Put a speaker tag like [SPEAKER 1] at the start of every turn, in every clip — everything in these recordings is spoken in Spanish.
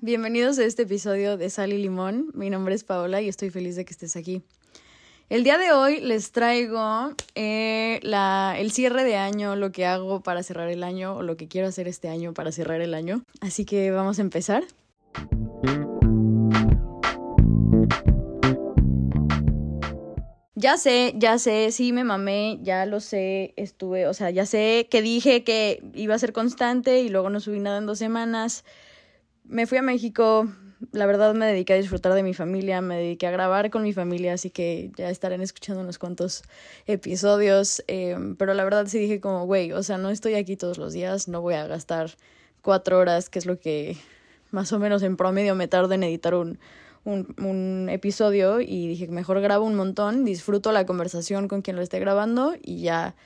[SPEAKER 1] Bienvenidos a este episodio de Sal y Limón. Mi nombre es Paola y estoy feliz de que estés aquí. El día de hoy les traigo eh, el cierre de año, lo que hago para cerrar el año o lo que quiero hacer este año para cerrar el año. Así que vamos a empezar. Ya sé, ya sé, sí me mamé, ya lo sé, estuve, o sea, ya sé que dije que iba a ser constante y luego no subí nada en dos semanas. Me fui a México, la verdad me dediqué a disfrutar de mi familia, me dediqué a grabar con mi familia, así que ya estarán escuchando unos cuantos episodios. Eh, pero la verdad sí dije como, güey, o sea, no estoy aquí todos los días, no voy a gastar cuatro horas, que es lo que más o menos en promedio me tardo en editar un, un, un episodio y dije, mejor grabo un montón, disfruto la conversación con quien lo esté grabando y ya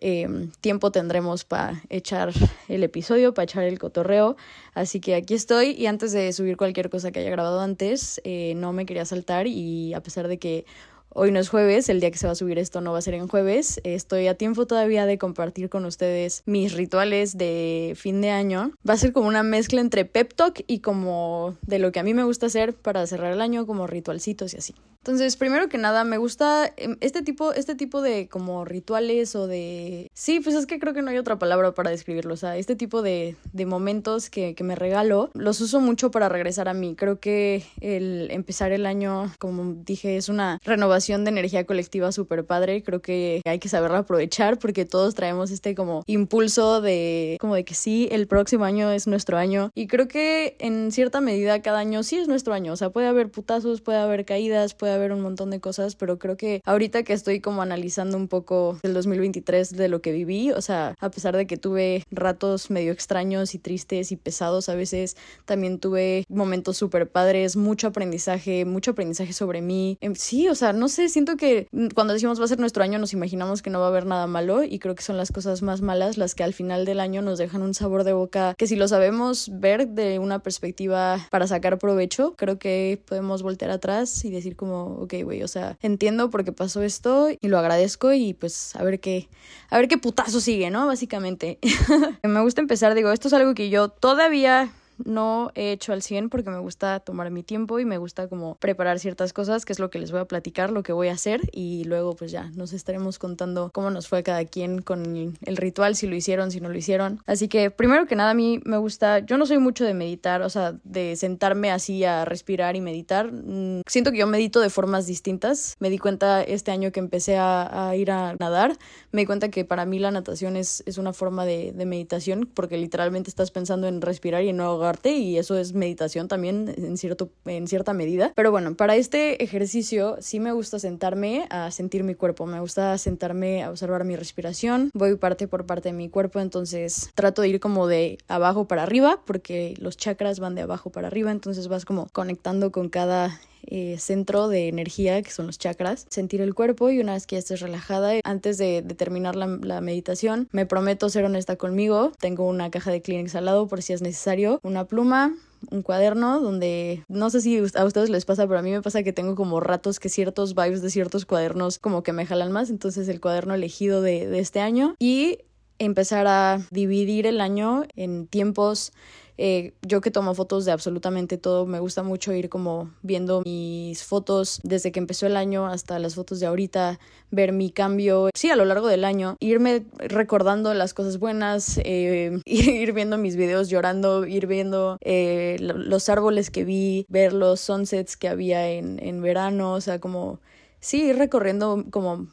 [SPEAKER 1] eh, tiempo tendremos para echar el episodio, para echar el cotorreo. Así que aquí estoy y antes de subir cualquier cosa que haya grabado antes, eh, no me quería saltar y a pesar de que Hoy no es jueves, el día que se va a subir esto no va a ser en jueves. Estoy a tiempo todavía de compartir con ustedes mis rituales de fin de año. Va a ser como una mezcla entre pep talk y como de lo que a mí me gusta hacer para cerrar el año, como ritualcitos y así. Entonces, primero que nada, me gusta em, este tipo, este tipo de como rituales o de... Sí, pues es que creo que no hay otra palabra para describirlo. O sea, este tipo de, de momentos que, que me regalo, los uso mucho para regresar a mí. Creo que el empezar el año, como dije, es una renovación de energía colectiva súper padre. Creo que hay que saberla aprovechar porque todos traemos este como impulso de como de que sí, el próximo año es nuestro año. Y creo que en cierta medida cada año sí es nuestro año. O sea, puede haber putazos, puede haber caídas, puede haber un montón de cosas, pero creo que ahorita que estoy como analizando un poco el 2023 de lo que viví, o sea, a pesar de que tuve ratos medio extraños y tristes y pesados a veces, también tuve momentos súper padres, mucho aprendizaje, mucho aprendizaje sobre mí. Em, sí, o sea, no sé, siento que cuando decimos va a ser nuestro año nos imaginamos que no va a haber nada malo y creo que son las cosas más malas las que al final del año nos dejan un sabor de boca que si lo sabemos ver de una perspectiva para sacar provecho, creo que podemos voltear atrás y decir como ok, güey, o sea, entiendo por qué pasó esto y lo agradezco y pues a ver qué, a ver qué putazo sigue, ¿no? Básicamente. Me gusta empezar, digo, esto es algo que yo todavía no he hecho al 100 porque me gusta tomar mi tiempo y me gusta como preparar ciertas cosas, que es lo que les voy a platicar, lo que voy a hacer y luego pues ya nos estaremos contando cómo nos fue cada quien con el ritual, si lo hicieron, si no lo hicieron. Así que primero que nada a mí me gusta, yo no soy mucho de meditar, o sea, de sentarme así a respirar y meditar. Mm, siento que yo medito de formas distintas. Me di cuenta este año que empecé a, ir a nadar, me di cuenta que para mí la natación es, es una forma de, de meditación porque literalmente estás pensando en respirar y no ahogar y eso es meditación también en, cierto, en cierta medida. Pero bueno, para este ejercicio sí me gusta sentarme a sentir mi cuerpo, me gusta sentarme a observar mi respiración, voy parte por parte de mi cuerpo, entonces trato de ir como de abajo para arriba porque los chakras van de abajo para arriba, entonces vas como conectando con cada eh, centro de energía, que son los chakras, sentir el cuerpo y una vez que ya estés relajada, antes de, terminar la, meditación, me prometo ser honesta conmigo. Tengo una caja de Kleenex al lado por si es necesario, una pluma, un cuaderno donde no sé si a ustedes les pasa, pero a mí me pasa que tengo como ratos que ciertos vibes de ciertos cuadernos como que me jalan más, entonces el cuaderno elegido de este año. Y empezar a dividir el año en tiempos eh, yo que tomo fotos de absolutamente todo, me gusta mucho ir como viendo mis fotos desde que empezó el año hasta las fotos de ahorita, ver mi cambio, sí, a lo largo del año, irme recordando las cosas buenas, eh, ir viendo mis videos llorando, ir viendo eh, los árboles que vi, ver los sunsets que había en, en verano, o sea, como sí, ir recorriendo como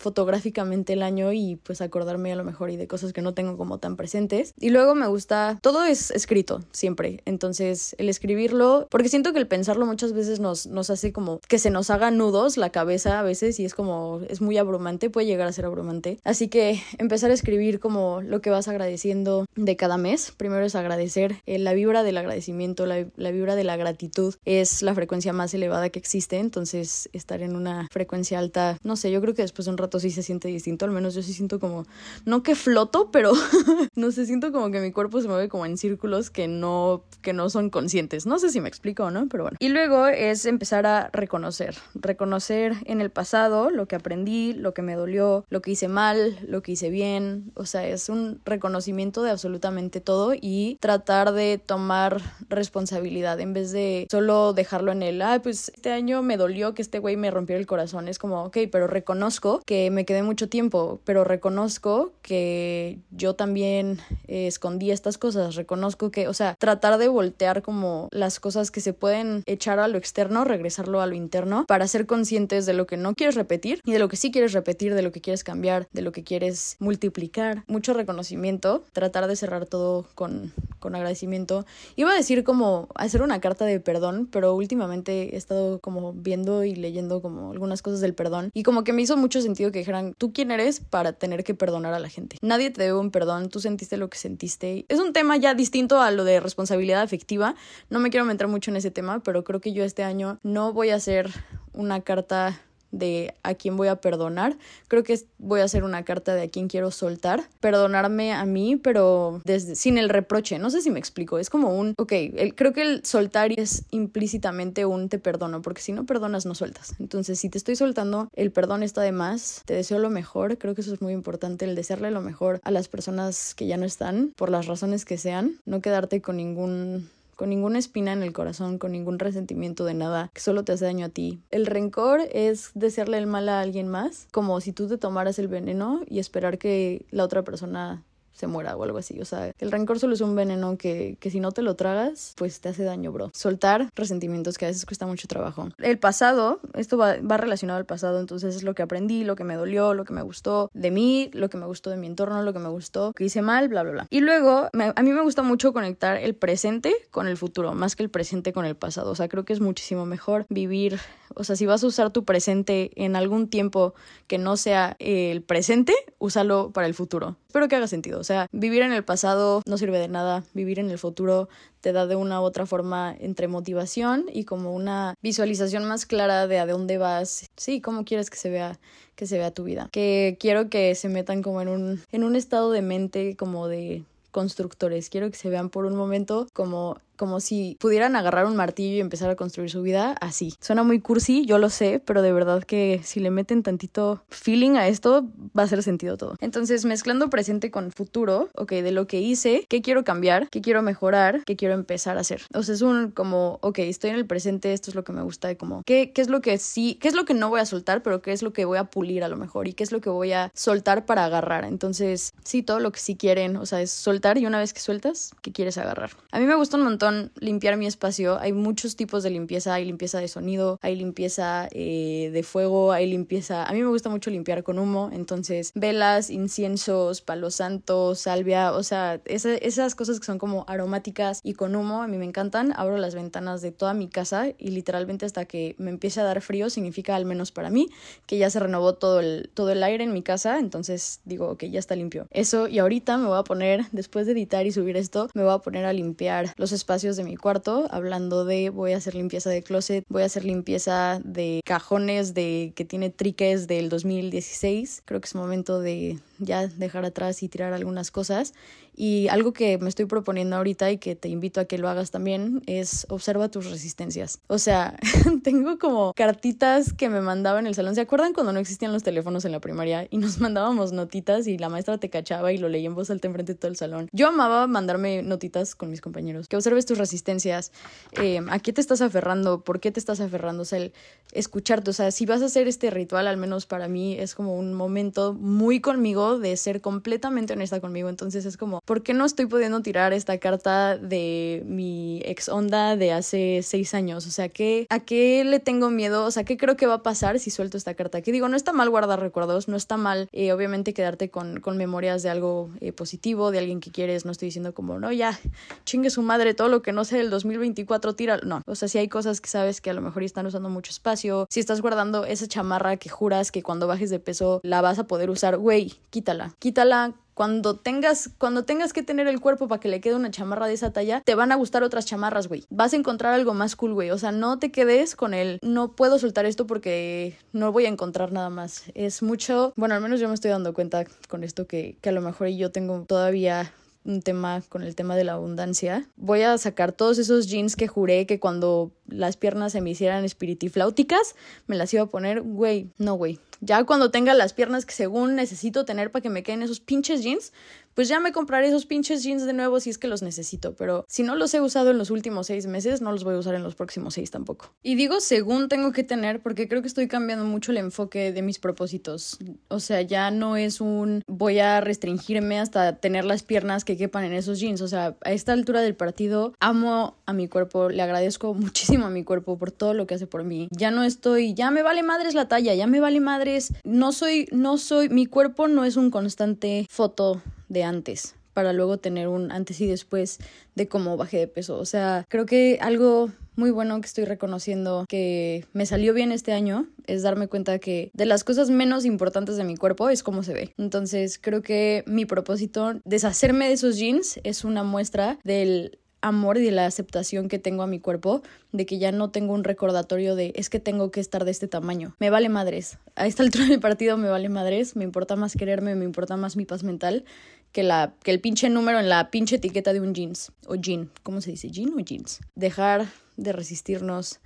[SPEAKER 1] fotográficamente el año y pues acordarme a lo mejor y de cosas que no tengo como tan presentes. Y luego me gusta, todo es escrito siempre, entonces el escribirlo, porque siento que el pensarlo muchas veces nos, nos hace como que se nos haga nudos la cabeza a veces y es como, es muy abrumante, puede llegar a ser abrumante. Así que empezar a escribir como lo que vas agradeciendo de cada mes. Primero es agradecer, eh, la vibra del agradecimiento, la, la vibra de la gratitud es la frecuencia más elevada que existe, entonces estar en una frecuencia alta, no sé, yo creo que después de un rato sí se siente distinto, al menos yo sí siento como, no que floto, pero no sé, siento como que mi cuerpo se mueve como en círculos que no, que no son conscientes. No sé si me explico o no, pero bueno. Y luego es empezar a reconocer, reconocer en el pasado lo que aprendí, lo que me dolió, lo que hice mal, lo que hice bien, o sea, es un reconocimiento de absolutamente todo y tratar de tomar responsabilidad en vez de solo dejarlo en el, ah, pues este año me dolió que este güey me rompiera el corazón. Es como, ok, pero reconozco que me quedé mucho tiempo, pero reconozco que yo también eh, escondí estas cosas, reconozco que, o sea, tratar de voltear como las cosas que se pueden echar a lo externo, regresarlo a lo interno, para ser conscientes de lo que no quieres repetir y de lo que sí quieres repetir, de lo que quieres cambiar, de lo que quieres multiplicar. Mucho reconocimiento, tratar de cerrar todo con, con agradecimiento. Iba a decir como hacer una carta de perdón, pero últimamente he estado como viendo y leyendo como algunas cosas del perdón y como que me hizo mucho sentido que dijeran, ¿tú quién eres para tener que perdonar a la gente? Nadie te debe un perdón, tú sentiste lo que sentiste. Es un tema ya distinto a lo de responsabilidad afectiva. No me quiero meter mucho en ese tema, pero creo que yo este año no voy a hacer una carta de a quién voy a perdonar. Creo que voy a hacer una carta de a quién quiero soltar. Perdonarme a mí, pero desde, sin el reproche. No sé si me explico. Es como un, ok, creo que el soltar es implícitamente un te perdono, porque si no perdonas no sueltas. Entonces, si te estoy soltando, el perdón está de más. Te deseo lo mejor. Creo que eso es muy importante, el desearle lo mejor a las personas que ya no están, por las razones que sean. No quedarte con ningún con ninguna espina en el corazón, con ningún resentimiento de nada que solo te hace daño a ti. El rencor es desearle el mal a alguien más, como si tú te tomaras el veneno y esperar que la otra persona se muera o algo así. O sea, el rencor solo es un veneno que, que si no te lo tragas, pues te hace daño, bro. Soltar resentimientos que a veces cuesta mucho trabajo. El pasado, esto va, va relacionado al pasado, entonces es lo que aprendí, lo que me dolió, lo que me gustó de mí, lo que me gustó de mi entorno, lo que me gustó, que hice mal, bla, bla, bla. Y luego, a mí me gusta mucho conectar el presente con el futuro, más que el presente con el pasado. O sea, creo que es muchísimo mejor vivir, o sea, si vas a usar tu presente en algún tiempo que no sea el presente, úsalo para el futuro. Espero que haga sentido. O sea, vivir en el pasado no sirve de nada. Vivir en el futuro te da de una u otra forma entre motivación y como una visualización más clara de a dónde vas. Sí, cómo quieres que se vea que se vea tu vida. Que quiero que se metan como en un en un estado de mente como de constructores. Quiero que se vean por un momento como como si pudieran agarrar un martillo y empezar a construir su vida así. Suena muy cursi, yo lo sé, pero de verdad que si le meten tantito feeling a esto, va a hacer sentido todo. Entonces, mezclando presente con futuro, ok, de lo que hice, qué quiero cambiar, qué quiero mejorar, qué quiero empezar a hacer. O sea, es un como, ok, estoy en el presente, esto es lo que me gusta, de como, ¿qué, qué es lo que sí, qué es lo que no voy a soltar, pero qué es lo que voy a pulir a lo mejor y qué es lo que voy a soltar para agarrar. Entonces, sí, todo lo que sí quieren, o sea, es soltar y una vez que sueltas, ¿qué quieres agarrar? A mí me gusta un montón limpiar mi espacio. Hay muchos tipos de limpieza. Hay limpieza de sonido, hay limpieza eh, de fuego, hay limpieza... A mí me gusta mucho limpiar con humo. Entonces, velas, inciensos, palo santo, salvia, o sea, esas cosas que son como aromáticas y con humo, a mí me encantan. Abro las ventanas de toda mi casa y literalmente hasta que me empiece a dar frío, significa al menos para mí que ya se renovó todo el, todo el aire en mi casa. Entonces digo que ya está limpio. Eso y ahorita me voy a poner, después de editar y subir esto, me voy a poner a limpiar los espacios de mi cuarto, hablando de voy a hacer limpieza de closet, voy a hacer limpieza de cajones de que tiene triques del 2016. Creo que es momento de ya dejar atrás y tirar algunas cosas. Y algo que me estoy proponiendo ahorita y que te invito a que lo hagas también es observa tus resistencias. O sea, tengo como cartitas que me mandaba en el salón. ¿Se acuerdan cuando no existían los teléfonos en la primaria y nos mandábamos notitas y la maestra te cachaba y lo leía en voz alta enfrente de todo el salón? Yo amaba mandarme notitas con mis compañeros. Que observes tus resistencias. Eh, ¿A qué te estás aferrando? ¿Por qué te estás aferrando? O sea, el escucharte. O sea, si vas a hacer este ritual, al menos para mí es como un momento muy conmigo de ser completamente honesta conmigo. Entonces es como, ¿por qué no estoy pudiendo tirar esta carta de mi ex onda de hace seis años? O sea, ¿qué, ¿a qué le tengo miedo? O sea, ¿qué creo que va a pasar si suelto esta carta? Que digo, no está mal guardar recuerdos, no está mal, eh, obviamente, quedarte con, con memorias de algo eh, positivo, de alguien que quieres. No estoy diciendo como, no, ya, chingue su madre, todo lo que no sé del 2024, tira. No, o sea, si hay cosas que sabes que a lo mejor están usando mucho espacio, si estás guardando esa chamarra que juras que cuando bajes de peso la vas a poder usar, güey, quítala. Quítala Cuando tengas, cuando tengas que tener el cuerpo para que le quede una chamarra de esa talla, te van a gustar otras chamarras, güey. Vas a encontrar algo más cool, güey. O sea, no te quedes con el no puedo soltar esto porque no voy a encontrar nada más. Es mucho, bueno, al menos yo me estoy dando cuenta con esto que, que a lo mejor yo tengo todavía un tema con el tema de la abundancia. Voy a sacar todos esos jeans que juré que cuando las piernas se me hicieran espiritifláuticas, me las iba a poner, güey, no, güey. Ya cuando tenga las piernas que según necesito tener para que me queden esos pinches jeans, pues ya me compraré esos pinches jeans de nuevo si es que los necesito, pero si no los he usado en los últimos seis meses, no los voy a usar en los próximos seis tampoco. Y digo según tengo que tener porque creo que estoy cambiando mucho el enfoque de mis propósitos. O sea, ya no es un voy a restringirme hasta tener las piernas que quepan en esos jeans. O sea, a esta altura del partido amo a mi cuerpo, le agradezco muchísimo a mi cuerpo por todo lo que hace por mí. Ya no estoy, ya me vale madres la talla, ya me vale madres. No soy, no soy, mi cuerpo no es un constante foto de antes para luego tener un antes y después de cómo bajé de peso. O sea, creo que algo muy bueno que estoy reconociendo que me salió bien este año es darme cuenta que de las cosas menos importantes de mi cuerpo es cómo se ve. Entonces creo que mi propósito, deshacerme de esos jeans, es una muestra del amor y de la aceptación que tengo a mi cuerpo, de que ya no tengo un recordatorio de es que tengo que estar de este tamaño. Me vale madres. A esta altura del partido me vale madres, me importa más quererme, me importa más mi paz mental que, la, que el pinche número en la pinche etiqueta de un jeans o jean. ¿Cómo se dice? ¿Jean o jeans? Dejar de resistirnos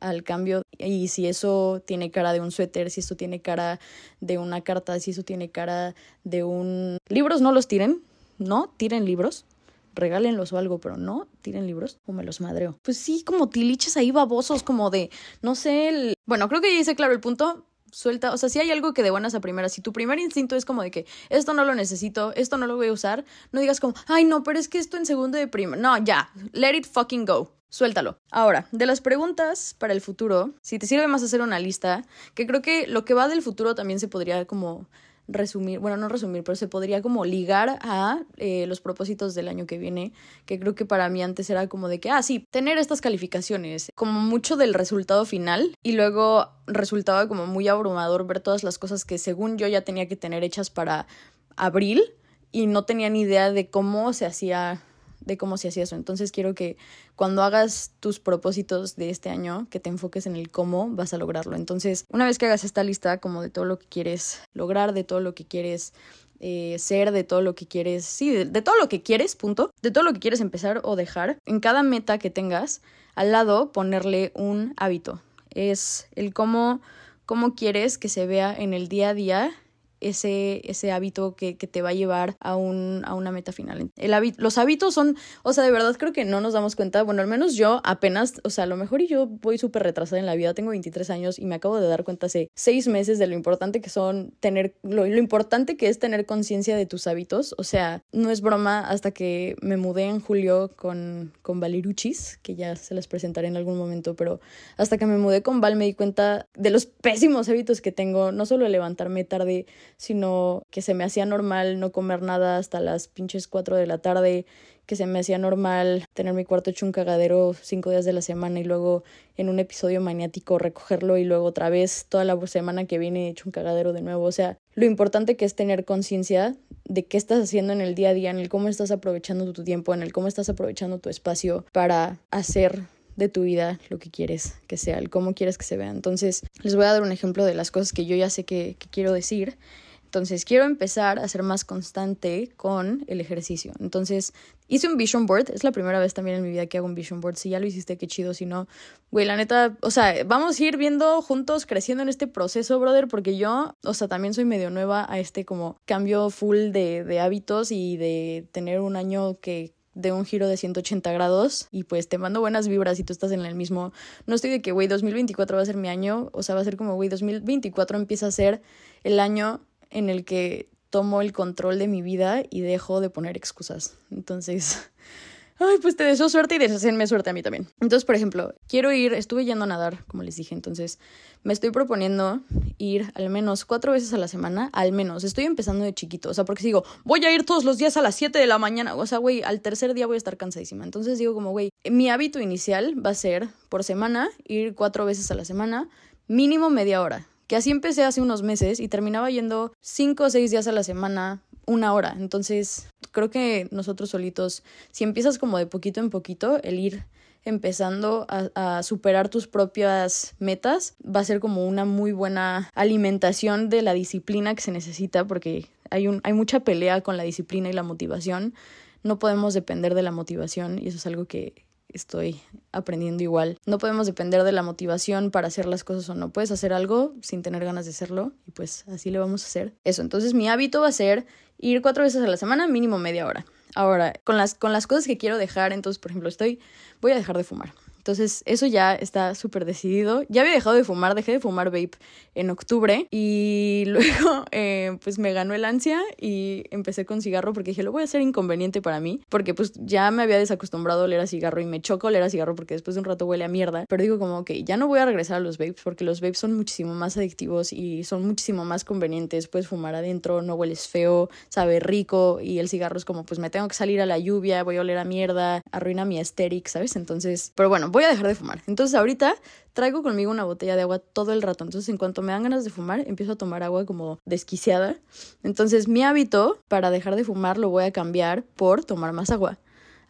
[SPEAKER 1] al cambio y si eso tiene cara de un suéter, si eso tiene cara de una carta, si eso tiene cara de un... Libros no los tiren, no, tiren libros, regálenlos o algo, pero no tiren libros o me los madreo. Pues sí, como tiliches ahí babosos, como de, no sé, el... bueno, creo que ya hice claro el punto, suelta, o sea, si hay algo que de buenas a primeras, si tu primer instinto es como de que esto no lo necesito, esto no lo voy a usar, no digas como, ay, no, pero es que esto en segundo de primer, no, ya, let it fucking go. Suéltalo. Ahora, de las preguntas para el futuro, si te sirve más hacer una lista, que creo que lo que va del futuro también se podría como resumir, bueno, no resumir, pero se podría como ligar a eh, los propósitos del año que viene, que creo que para mí antes era como de que, ah, sí, tener estas calificaciones, como mucho del resultado final y luego resultaba como muy abrumador ver todas las cosas que según yo ya tenía que tener hechas para abril y no tenía ni idea de cómo se hacía de cómo se hacía eso. Entonces quiero que cuando hagas tus propósitos de este año, que te enfoques en el cómo vas a lograrlo. Entonces, una vez que hagas esta lista como de todo lo que quieres lograr, de todo lo que quieres eh, ser, de todo lo que quieres, sí, de, todo lo que quieres, punto, de todo lo que quieres empezar o dejar, en cada meta que tengas, al lado ponerle un hábito. Es el cómo, cómo quieres que se vea en el día a día ese, ese hábito que, que, te va a llevar a, un, a una meta final. El los hábitos son, o sea, de verdad creo que no nos damos cuenta, bueno, al menos yo apenas, o sea, a lo mejor y yo voy súper retrasada en la vida, tengo 23 años y me acabo de dar cuenta hace seis meses de lo importante que son tener, lo, lo importante que es tener conciencia de tus hábitos, o sea, no es broma hasta que me mudé en julio con, con Valeruchis, que ya se las presentaré en algún momento, pero hasta que me mudé con Val me di cuenta de los pésimos hábitos que tengo, no solo levantarme tarde, sino que se me hacía normal no comer nada hasta las pinches 4 de la tarde, que se me hacía normal tener mi cuarto hecho un cagadero cinco días de la semana y luego en un episodio maniático recogerlo y luego otra vez toda la semana que viene hecho un cagadero de nuevo. O sea, lo importante que es tener conciencia de qué estás haciendo en el día a día, en el cómo estás aprovechando tu tiempo, en el cómo estás aprovechando tu espacio para hacer de tu vida lo que quieres que sea, el cómo quieres que se vea. Entonces, les voy a dar un ejemplo de las cosas que yo ya sé que, que quiero decir entonces, quiero empezar a ser más constante con el ejercicio. Entonces, hice un vision board. Es la primera vez también en mi vida que hago un vision board. Si ya lo hiciste, qué chido. Si no, güey, la neta, o sea, vamos a ir viendo juntos creciendo en este proceso, brother, porque yo, o sea, también soy medio nueva a este como cambio full de, de hábitos y de tener un año que de un giro de 180 grados y pues te mando buenas vibras y tú estás en el mismo. No estoy de que, güey, 2024 va a ser mi año, o sea, va a ser como, güey, 2024 empieza a ser el año en el que tomo el control de mi vida y dejo de poner excusas. Entonces, ay, pues te deseo suerte y deshacenme suerte a mí también. Entonces, por ejemplo, quiero ir, estuve yendo a nadar, como les dije, entonces me estoy proponiendo ir al menos cuatro veces a la semana, al menos. Estoy empezando de chiquito, o sea, porque si digo, voy a ir todos los días a las 7 de la mañana, o sea, güey, al tercer día voy a estar cansadísima. Entonces digo como, güey, mi hábito inicial va a ser por semana ir cuatro veces a la semana, mínimo media hora que así empecé hace unos meses y terminaba yendo cinco o seis días a la semana una hora. Entonces, creo que nosotros solitos, si empiezas como de poquito en poquito, el ir empezando a, superar tus propias metas, va a ser como una muy buena alimentación de la disciplina que se necesita, porque hay, un, hay mucha pelea con la disciplina y la motivación. No podemos depender de la motivación y eso es algo que estoy aprendiendo igual. No podemos depender de la motivación para hacer las cosas o no. Puedes hacer algo sin tener ganas de hacerlo y pues así le vamos a hacer. Eso, entonces mi hábito va a ser ir cuatro veces a la semana, mínimo media hora. Ahora, con las, con las cosas que quiero dejar, entonces, por ejemplo, estoy, voy a dejar de fumar. Entonces, eso ya está súper decidido. Ya había dejado de fumar, dejé de fumar vape en octubre y luego, eh, pues me ganó el ansia y empecé con cigarro porque dije, lo voy a hacer inconveniente para mí, porque pues ya me había desacostumbrado a oler a cigarro y me choca oler a cigarro porque después de un rato huele a mierda. Pero digo, como, ok, ya no voy a regresar a los vapes porque los vapes son muchísimo más adictivos y son muchísimo más convenientes. Puedes fumar adentro, no hueles feo, sabe rico y el cigarro es como, pues me tengo que salir a la lluvia, voy a oler a mierda, arruina mi aesthetic, ¿sabes? Entonces, pero bueno, voy a dejar de fumar. Entonces ahorita traigo conmigo una botella de agua todo el rato. Entonces en cuanto me dan ganas de fumar, empiezo a tomar agua como desquiciada. Entonces mi hábito para dejar de fumar lo voy a cambiar por tomar más agua.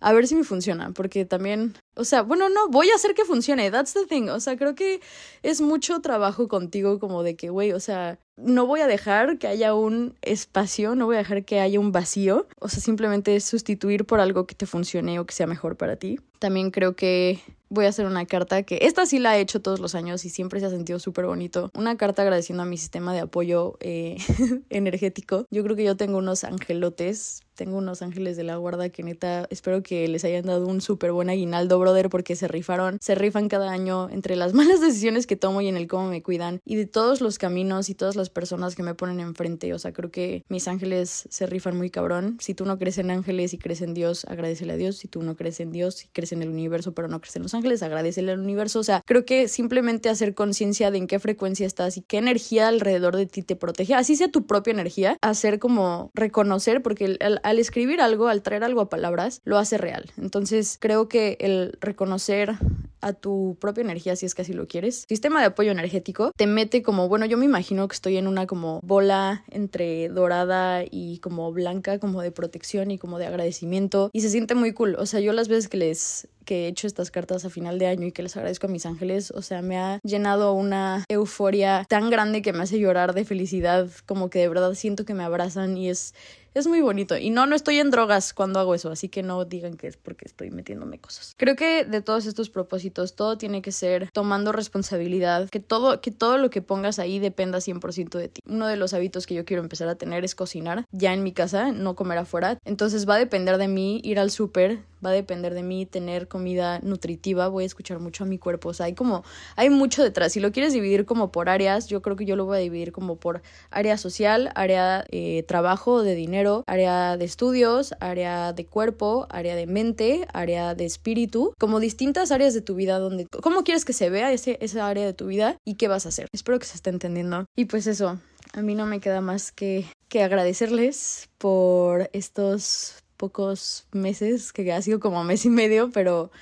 [SPEAKER 1] A ver si me funciona, porque también, o sea, bueno, no, voy a hacer que funcione, that's the thing. O sea, creo que es mucho trabajo contigo como de que, güey, o sea, no voy a dejar que haya un espacio, no voy a dejar que haya un vacío. O sea, simplemente sustituir por algo que te funcione o que sea mejor para ti. También creo que voy a hacer una carta que esta sí la he hecho todos los años y siempre se ha sentido súper bonito. Una carta agradeciendo a mi sistema de apoyo eh, energético. Yo creo que yo tengo unos angelotes, tengo unos ángeles de la guarda que neta espero que les hayan dado un súper buen aguinaldo, brother, porque se rifaron, se rifan cada año entre las malas decisiones que tomo y en el cómo me cuidan y de todos los caminos y todas las personas que me ponen enfrente. O sea, creo que mis ángeles se rifan muy cabrón. Si tú no crees en ángeles y crees en Dios, agradecele a Dios. Si tú no crees en Dios y crees en el universo, pero no crees en los ángeles, agradecele al universo. O sea, creo que simplemente hacer conciencia de en qué frecuencia estás y qué energía alrededor de ti te protege, así sea tu propia energía, hacer como reconocer, porque al escribir algo, al traer algo a palabras, lo hace real. Entonces, creo que el reconocer a tu propia energía si es que así lo quieres. Sistema de apoyo energético te mete como, bueno, yo me imagino que estoy en una como bola entre dorada y como blanca, como de protección y como de agradecimiento y se siente muy cool. O sea, yo las veces que les que he hecho estas cartas a final de año y que les agradezco a mis ángeles, o sea, me ha llenado una euforia tan grande que me hace llorar de felicidad, como que de verdad siento que me abrazan y es es muy bonito. Y no, no estoy en drogas cuando hago eso, así que no digan que es porque estoy metiéndome cosas. Creo que de todos estos propósitos, todo tiene que ser tomando responsabilidad, que todo, que todo lo que pongas ahí dependa 100% de ti. Uno de los hábitos que yo quiero empezar a tener es cocinar ya en mi casa, no comer afuera. Entonces va a depender de mí ir al súper, va a depender de mí tener comida nutritiva, voy a escuchar mucho a mi cuerpo, o sea, hay como, hay mucho detrás. Si lo quieres dividir como por áreas, yo creo que yo lo voy a dividir como por área social, área eh, trabajo, de dinero, área de estudios, área de cuerpo, área de mente, área de espíritu, como distintas áreas de tu vida donde, cómo quieres que se vea ese, esa área de tu vida y qué vas a hacer. Espero que se esté entendiendo. Y pues eso, a mí no me queda más que, que agradecerles por estos pocos meses, que ha sido como mes y medio, pero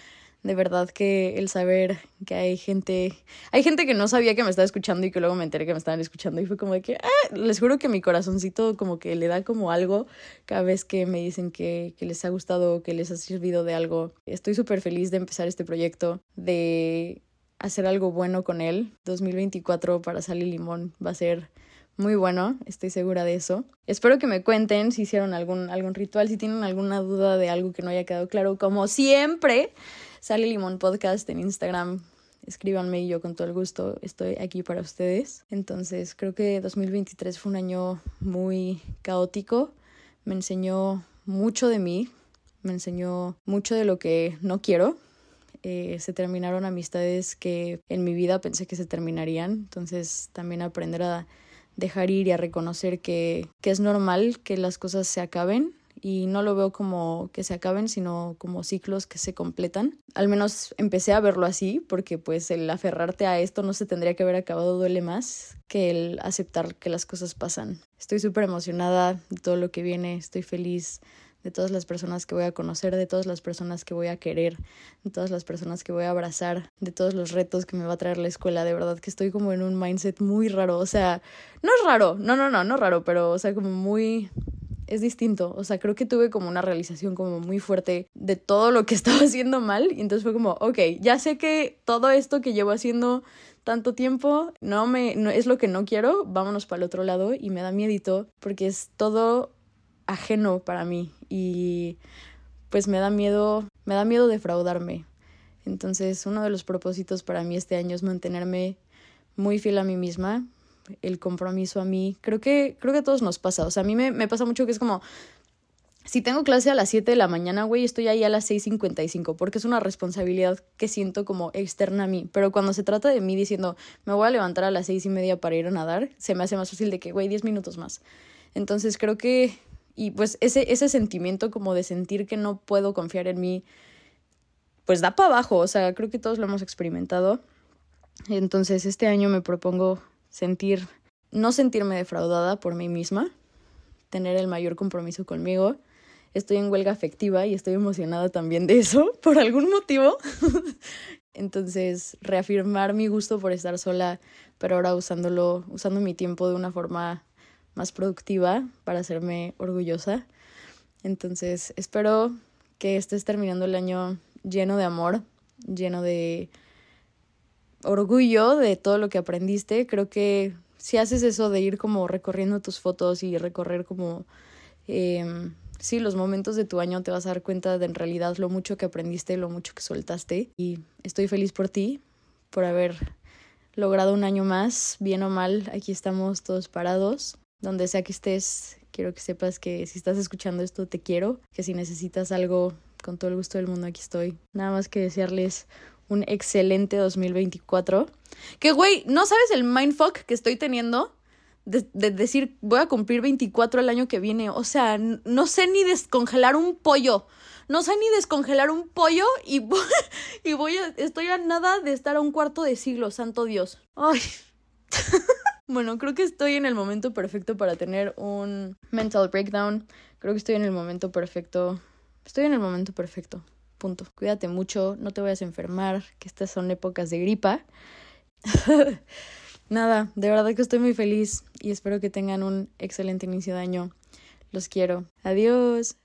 [SPEAKER 1] de verdad que el saber que hay gente, hay gente que no sabía que me estaba escuchando y que luego me enteré que me estaban escuchando y fue como de que, ah, les juro que mi corazoncito como que le da como algo cada vez que me dicen que, que les ha gustado, que les ha servido de algo. Estoy súper feliz de empezar este proyecto, de hacer algo bueno con él. 2024 para Sal y Limón va a ser muy bueno, estoy segura de eso. Espero que me cuenten si hicieron algún, algún ritual, si tienen alguna duda de algo que no haya quedado claro. Como siempre, sale Limón Podcast en Instagram. Escríbanme y yo con todo el gusto estoy aquí para ustedes. Entonces creo que 2023 fue un año muy caótico. Me enseñó mucho de mí, me enseñó mucho de lo que no quiero. Eh, se terminaron amistades que en mi vida pensé que se terminarían. Entonces también aprender a dejar ir y a reconocer que, que es normal que las cosas se acaben y no lo veo como que se acaben, sino como ciclos que se completan. Al menos empecé a verlo así, porque pues el aferrarte a esto no se tendría que haber acabado duele más que el aceptar que las cosas pasan. Estoy súper emocionada de todo lo que viene, estoy feliz de todas las personas que voy a conocer, de todas las personas que voy a querer, de todas las personas que voy a abrazar, de todos los retos que me va a traer la escuela. De verdad que estoy como en un mindset muy raro. O sea, no es raro, no, no, no, no raro, pero o sea, como muy es distinto. O sea, creo que tuve como una realización como muy fuerte de todo lo que estaba haciendo mal. Y entonces fue como, ok, ya sé que todo esto que llevo haciendo tanto tiempo no me no, es lo que no quiero, vámonos para el otro lado y me da miedito porque es todo ajeno para mí y pues me da miedo, me da miedo defraudarme. Entonces, uno de los propósitos para mí este año es mantenerme muy fiel a mí misma, el compromiso a mí. Creo que, creo que a todos nos pasa. O sea, a mí me, me pasa mucho que es como, si tengo clase a las 7 de la mañana, güey, estoy ahí a las 6.55, porque es una responsabilidad que siento como externa a mí. Pero cuando se trata de mí diciendo, me voy a levantar a las seis y media para ir a nadar, se me hace más fácil de que, güey, 10 minutos más. Entonces creo que, y pues ese, ese sentimiento como de sentir que no puedo confiar en mí, pues da para abajo. O sea, creo que todos lo hemos experimentado. Entonces este año me propongo sentir, no sentirme defraudada por mí misma, tener el mayor compromiso conmigo. Estoy en huelga afectiva y estoy emocionada también de eso, por algún motivo. Entonces, reafirmar mi gusto por estar sola, pero ahora usándolo, usando mi tiempo de una forma más productiva para hacerme orgullosa. Entonces, espero que estés terminando el año lleno de amor, lleno de orgullo de todo lo que aprendiste. Creo que si haces eso de ir como recorriendo tus fotos y recorrer como, eh, sí, los momentos de tu año, te vas a dar cuenta de en realidad lo mucho que aprendiste, lo mucho que soltaste. Y estoy feliz por ti, por haber logrado un año más, bien o mal, aquí estamos todos parados. Donde sea que estés, quiero que sepas que si estás escuchando esto, te quiero, que si necesitas algo, con todo el gusto del mundo, aquí estoy. Nada más que desearles un excelente 2024. Que, güey, ¿no sabes el mindfuck que estoy teniendo? De, decir, voy a cumplir 24 el año que viene. O sea, no sé ni descongelar un pollo. No sé ni descongelar un pollo y, y voy a, estoy a nada de estar a un cuarto de siglo, santo Dios. Ay. bueno, creo que estoy en el momento perfecto para tener un mental breakdown. Creo que estoy en el momento perfecto. Estoy en el momento perfecto. Punto. Cuídate mucho, no te vayas a enfermar, que estas son épocas de gripa. Nada, de verdad que estoy muy feliz y espero que tengan un excelente inicio de año. Los quiero. Adiós.